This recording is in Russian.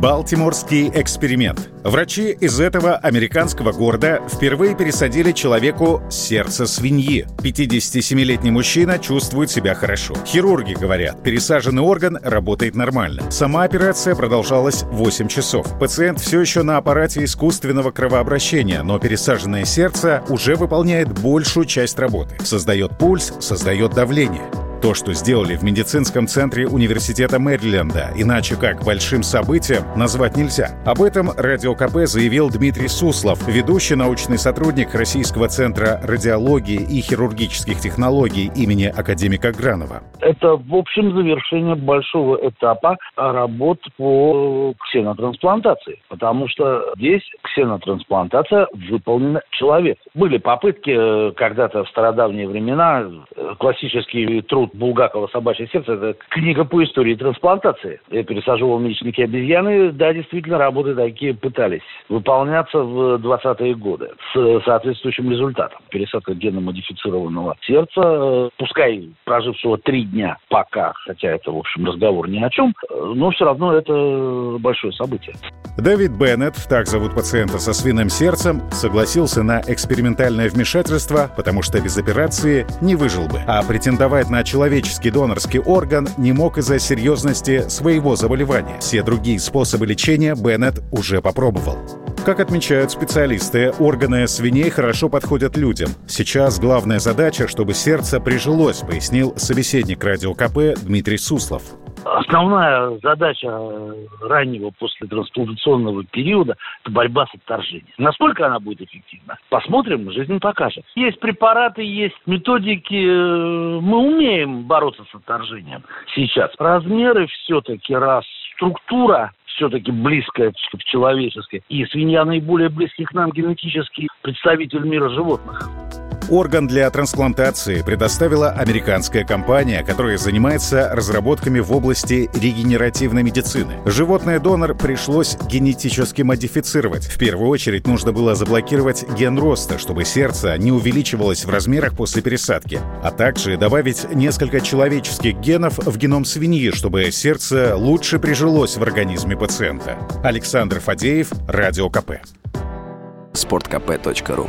Балтиморский эксперимент. Врачи из этого американского города впервые пересадили человеку сердце свиньи. 57-летний мужчина чувствует себя хорошо. Хирурги говорят, пересаженный орган работает нормально. Сама операция продолжалась 8 часов. Пациент все еще на аппарате искусственного кровообращения, но пересаженное сердце уже выполняет большую часть работы. Создает пульс, создает давление. То, что сделали в медицинском центре университета Мэриленда, иначе как большим событием, назвать нельзя. Об этом Радио КП заявил Дмитрий Суслов, ведущий научный сотрудник Российского центра радиологии и хирургических технологий имени академика Гранова. Это, в общем, завершение большого этапа работ по ксенотрансплантации, потому что здесь ксенотрансплантация выполнена человеку. Были попытки э, когда-то в стародавние времена, э, классический труд Булгакова «Собачье сердце» – это книга по истории трансплантации. Я пересаживал мечники обезьяны. Да, действительно, работы такие пытались выполняться в 20-е годы с соответствующим результатом. Пересадка генно-модифицированного сердца, пускай прожившего три дня пока, хотя это, в общем, разговор ни о чем, но все равно это большое событие. Дэвид Беннет, так зовут пациента со свиным сердцем, согласился на экспериментальное вмешательство, потому что без операции не выжил бы. А претендовать на человеческий донорский орган не мог из-за серьезности своего заболевания. Все другие способы лечения Беннет уже попробовал. Как отмечают специалисты, органы свиней хорошо подходят людям. Сейчас главная задача, чтобы сердце прижилось, пояснил собеседник радио КП Дмитрий Суслов. Основная задача раннего после трансплантационного периода – это борьба с отторжением. Насколько она будет эффективна? Посмотрим, жизнь покажет. Есть препараты, есть методики. Мы умеем бороться с отторжением сейчас. Размеры все-таки раз, структура все-таки близкая к человеческой. И свинья наиболее близкий к нам генетический представитель мира животных. Орган для трансплантации предоставила американская компания, которая занимается разработками в области регенеративной медицины. Животное донор пришлось генетически модифицировать. В первую очередь нужно было заблокировать ген роста, чтобы сердце не увеличивалось в размерах после пересадки, а также добавить несколько человеческих генов в геном свиньи, чтобы сердце лучше прижилось в организме пациента. Александр Фадеев, Радио КП. Спорткп.ру